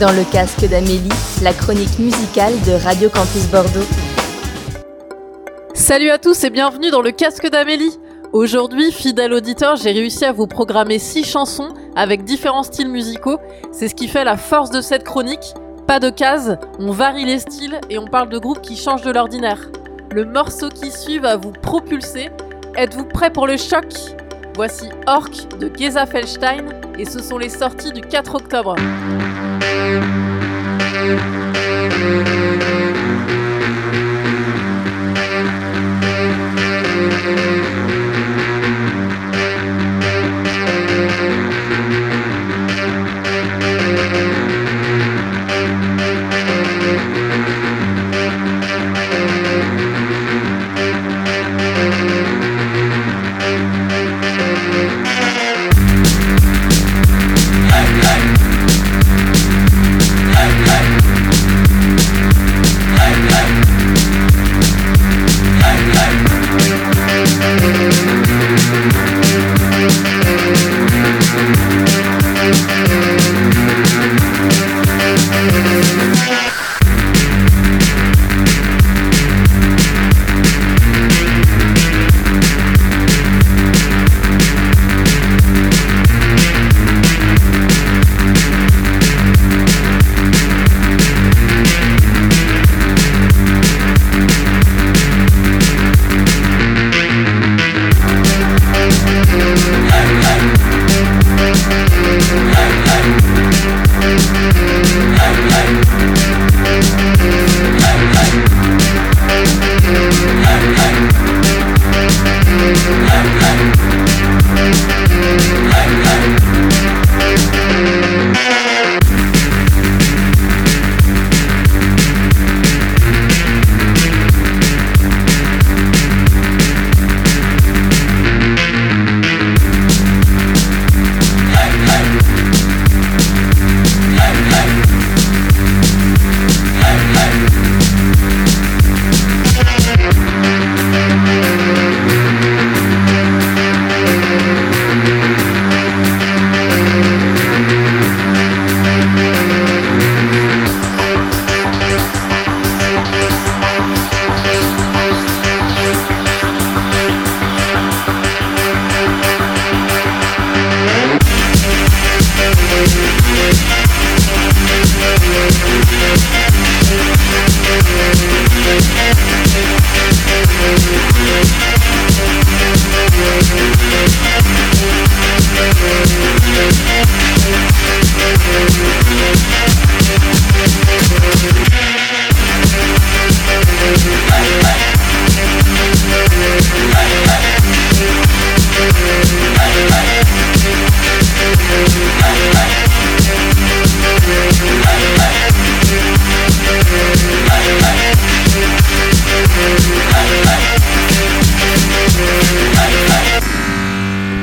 Dans le casque d'Amélie, la chronique musicale de Radio Campus Bordeaux. Salut à tous et bienvenue dans le casque d'Amélie. Aujourd'hui, fidèle auditeur, j'ai réussi à vous programmer 6 chansons avec différents styles musicaux. C'est ce qui fait la force de cette chronique. Pas de cases, on varie les styles et on parle de groupes qui changent de l'ordinaire. Le morceau qui suit va vous propulser. Êtes-vous prêt pour le choc? Voici Orc de Geza Feldstein et ce sont les sorties du 4 octobre. thank you.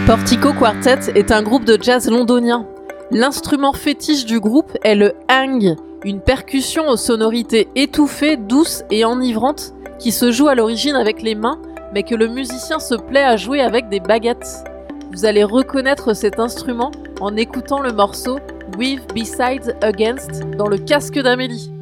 Portico Quartet est un groupe de jazz londonien. L'instrument fétiche du groupe est le hang, une percussion aux sonorités étouffées, douces et enivrantes qui se joue à l'origine avec les mains, mais que le musicien se plaît à jouer avec des baguettes. Vous allez reconnaître cet instrument en écoutant le morceau With Besides Against dans le casque d'Amélie.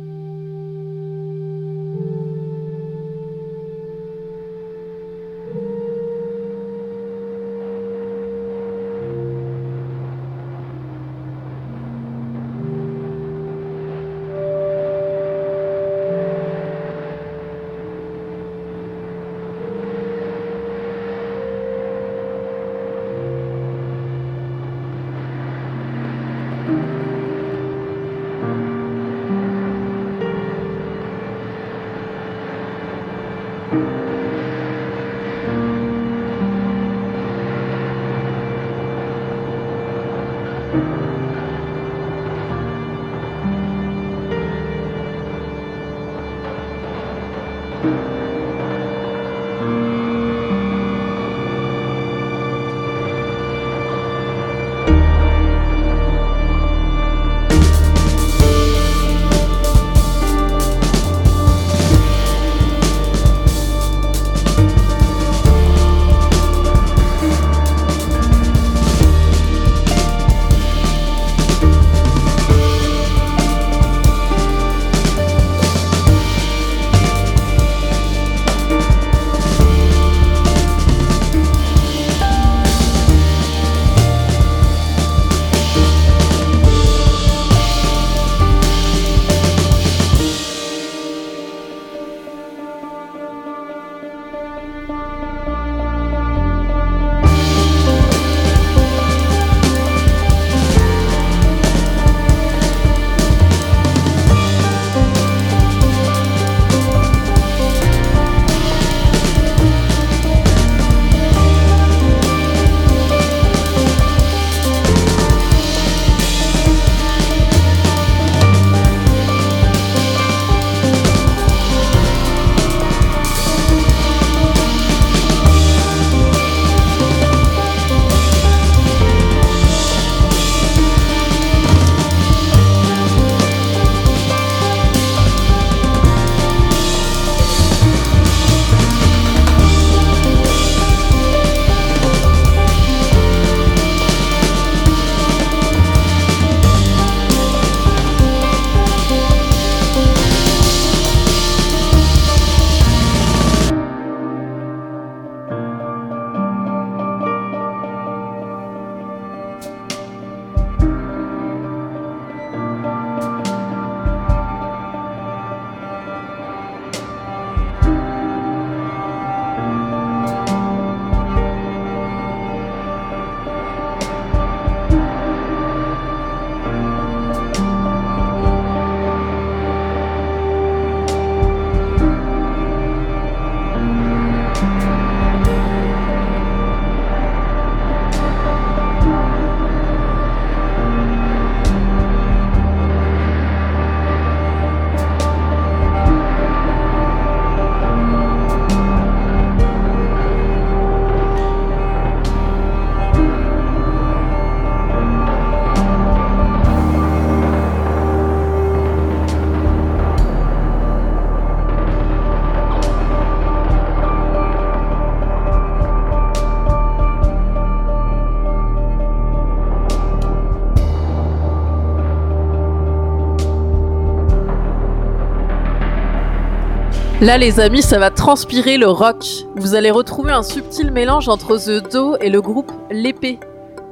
Là, les amis, ça va transpirer le rock. Vous allez retrouver un subtil mélange entre The Do et le groupe L'Épée.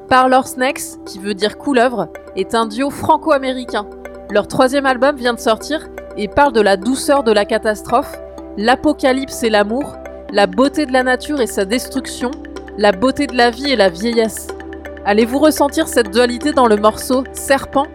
Parlor Snakes, qui veut dire couleuvre, est un duo franco-américain. Leur troisième album vient de sortir et parle de la douceur de la catastrophe, l'apocalypse et l'amour, la beauté de la nature et sa destruction, la beauté de la vie et la vieillesse. Allez-vous ressentir cette dualité dans le morceau Serpent?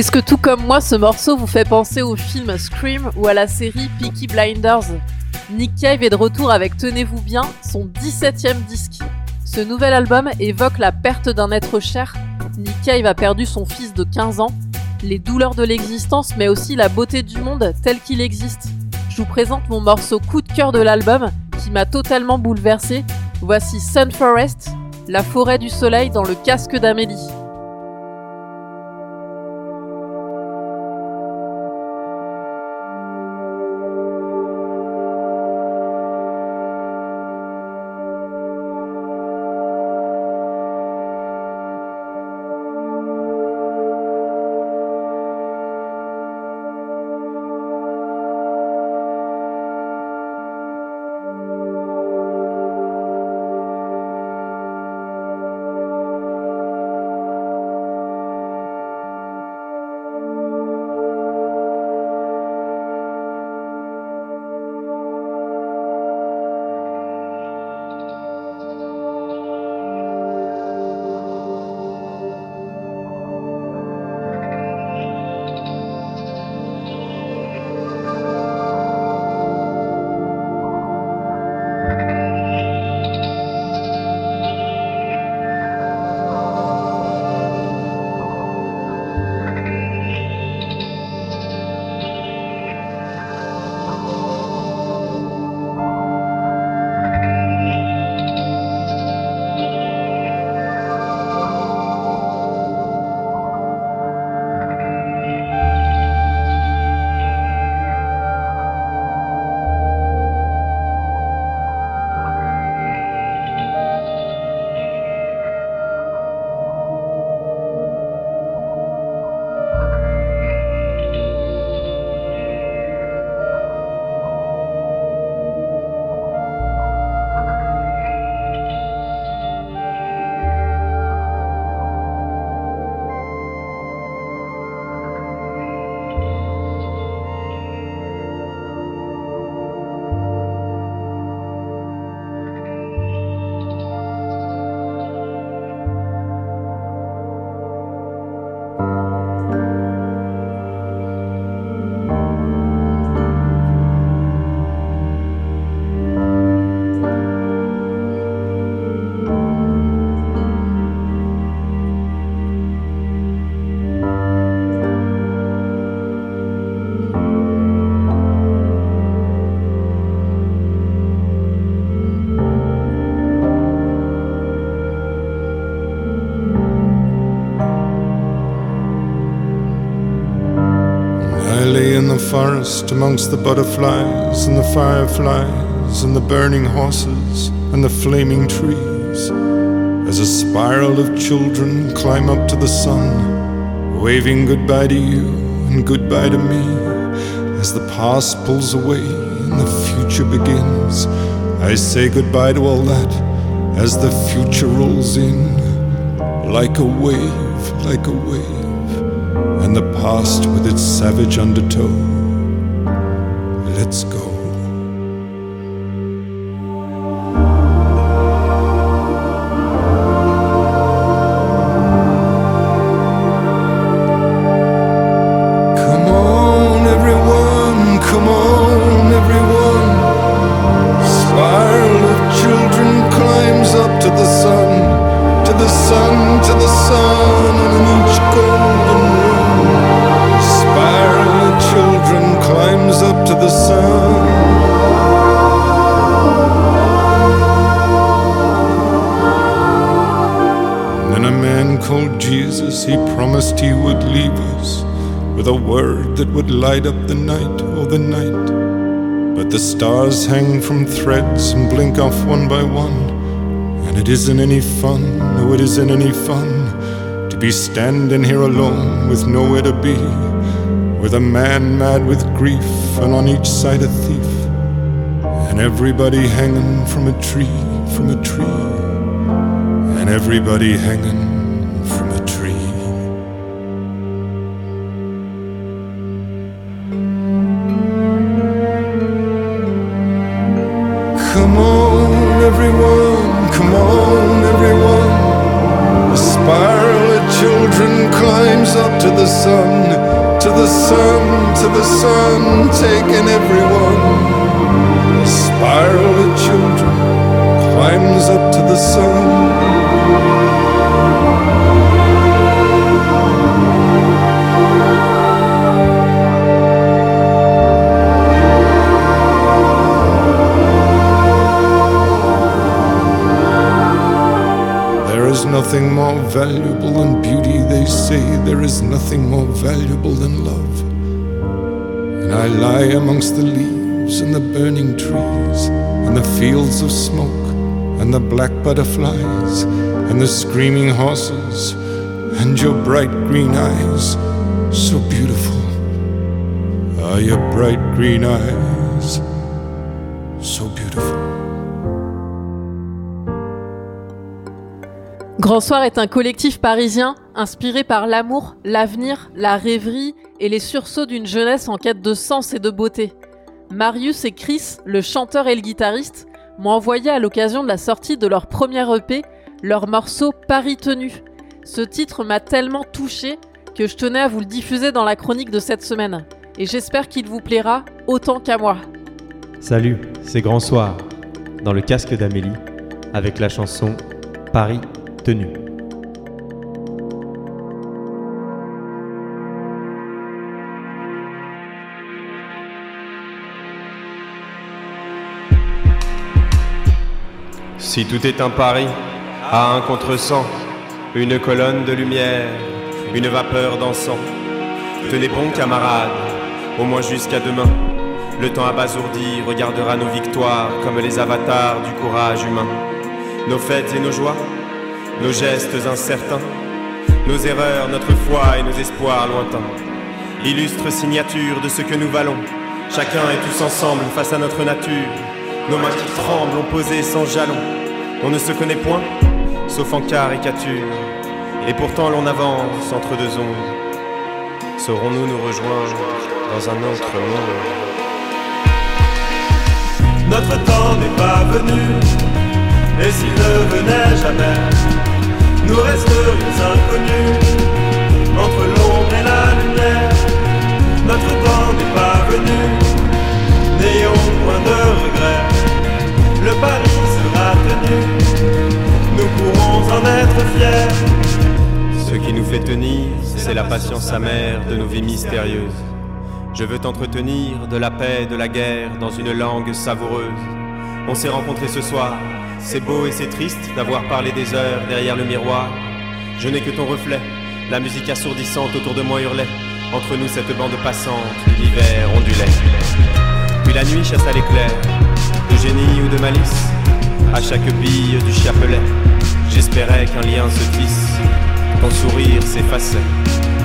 Est-ce que tout comme moi, ce morceau vous fait penser au film Scream ou à la série Peaky Blinders? Nick Cave est de retour avec Tenez-vous bien, son 17ème disque. Ce nouvel album évoque la perte d'un être cher. Nick Cave a perdu son fils de 15 ans, les douleurs de l'existence, mais aussi la beauté du monde tel qu'il existe. Je vous présente mon morceau coup de cœur de l'album qui m'a totalement bouleversé. Voici Sun Forest, la forêt du soleil dans le casque d'Amélie. Amongst the butterflies and the fireflies and the burning horses and the flaming trees. As a spiral of children climb up to the sun, waving goodbye to you and goodbye to me. As the past pulls away and the future begins, I say goodbye to all that as the future rolls in like a wave, like a wave, and the past with its savage undertow. Let's go. Light up the night, oh, the night. But the stars hang from threads and blink off one by one. And it isn't any fun, no, it isn't any fun to be standing here alone with nowhere to be. With a man mad with grief, and on each side a thief. And everybody hanging from a tree, from a tree. And everybody hanging smoke, and the black butterflies, and the screaming horses, and your bright green eyes, so beautiful. Ah, your bright green eyes, so beautiful. Grand Soir est un collectif parisien inspiré par l'amour, l'avenir, la rêverie et les sursauts d'une jeunesse en quête de sens et de beauté. Marius et Chris, le chanteur et le guitariste, m'ont envoyé à l'occasion de la sortie de leur premier EP leur morceau Paris Tenu. Ce titre m'a tellement touché que je tenais à vous le diffuser dans la chronique de cette semaine. Et j'espère qu'il vous plaira autant qu'à moi. Salut, c'est Grand Soir, dans le casque d'Amélie, avec la chanson Paris tenu. Si tout est un pari, à un contresens, une colonne de lumière, une vapeur dansant. Tenez bon, camarades, au moins jusqu'à demain. Le temps abasourdi regardera nos victoires comme les avatars du courage humain. Nos fêtes et nos joies, nos gestes incertains, nos erreurs, notre foi et nos espoirs lointains. Illustre signature de ce que nous valons. Chacun et tous ensemble face à notre nature. Nos mains qui tremblent ont posé sans jalon. On ne se connaît point, sauf en caricature. Et pourtant l'on avance entre deux ondes. Saurons-nous nous rejoindre dans un autre monde? Notre temps n'est pas venu, et s'il ne venait jamais, nous resterions inconnus entre l'ombre et la lumière. Notre temps n'est pas venu, n'ayons point de regrets. Le pari nous pourrons en être fiers. Ce qui nous fait tenir, c'est la patience amère de nos vies mystérieuses. Je veux t'entretenir de la paix, de la guerre, dans une langue savoureuse. On s'est rencontrés ce soir, c'est beau et c'est triste d'avoir parlé des heures derrière le miroir. Je n'ai que ton reflet, la musique assourdissante autour de moi hurlait. Entre nous cette bande passante, l'hiver ondulait. Puis la nuit chassa l'éclair, de génie ou de malice, à chaque bille du chapelet. J'espérais qu'un lien se tisse, ton sourire s'effaçait,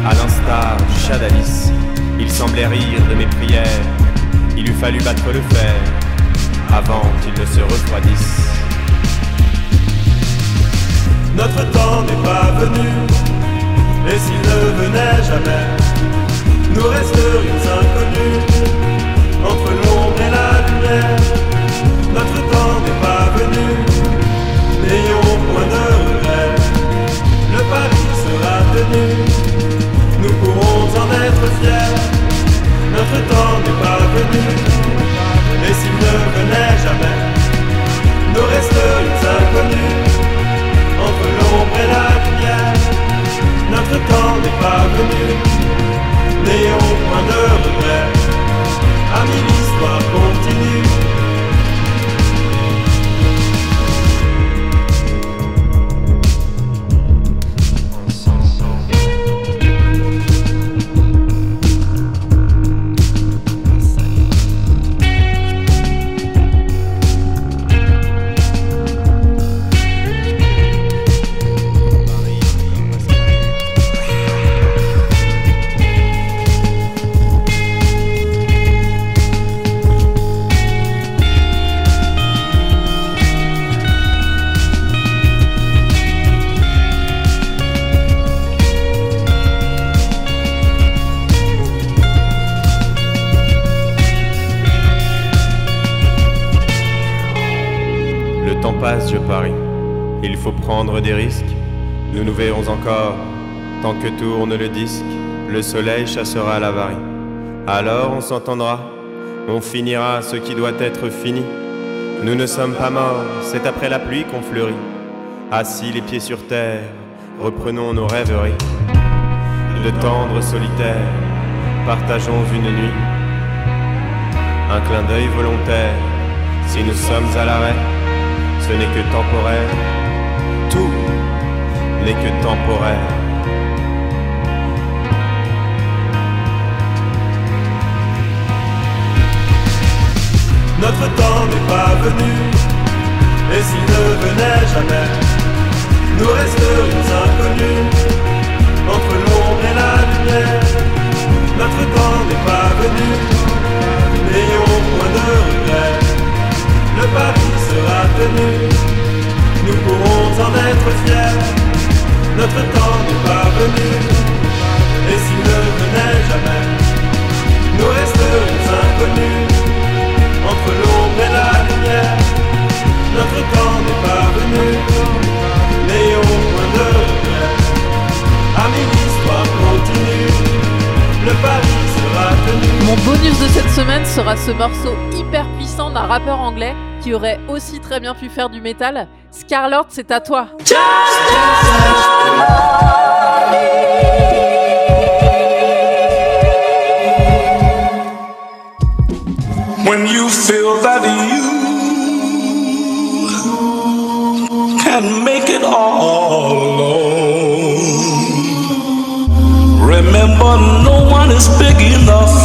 à l'instar du chat d'Alice. Il semblait rire de mes prières, il eût fallu battre le fer, avant qu'il ne se refroidisse. Notre temps n'est pas venu, et s'il ne venait jamais, nous resterions inconnus Notre temps n'est pas venu, et s'il ne venait jamais, nous resterions inconnus entre l'ombre et la lumière. Notre temps n'est pas venu, n'ayons point de regrets. Amis, l'histoire continue. Des risques. Nous nous verrons encore. Tant que tourne le disque, le soleil chassera l'avarie. Alors on s'entendra. On finira ce qui doit être fini. Nous ne sommes pas morts, c'est après la pluie qu'on fleurit. Assis les pieds sur terre, reprenons nos rêveries. De tendres solitaires, partageons une nuit. Un clin d'œil volontaire, si nous sommes à l'arrêt, ce n'est que temporaire. N'est que temporaire. Notre temps n'est pas venu, et s'il ne venait jamais, nous resterions inconnus entre l'ombre et la lumière. Notre temps n'est pas venu, n'ayons point de regrets. Le pari sera tenu, nous pourrons en être fiers. Notre temps n'est pas venu, et s'il ne venait jamais, nous resterions inconnus entre l'ombre et la lumière. Notre temps n'est pas venu, n'ayons point de regrets. Amis, l'histoire continue, le pari sera tenu. Mon bonus de cette semaine sera ce morceau hyper puissant d'un rappeur anglais qui aurait aussi très bien pu faire du métal. Scarlett, c'est à toi. when you feel that you can make it all alone. Remember, no one is big enough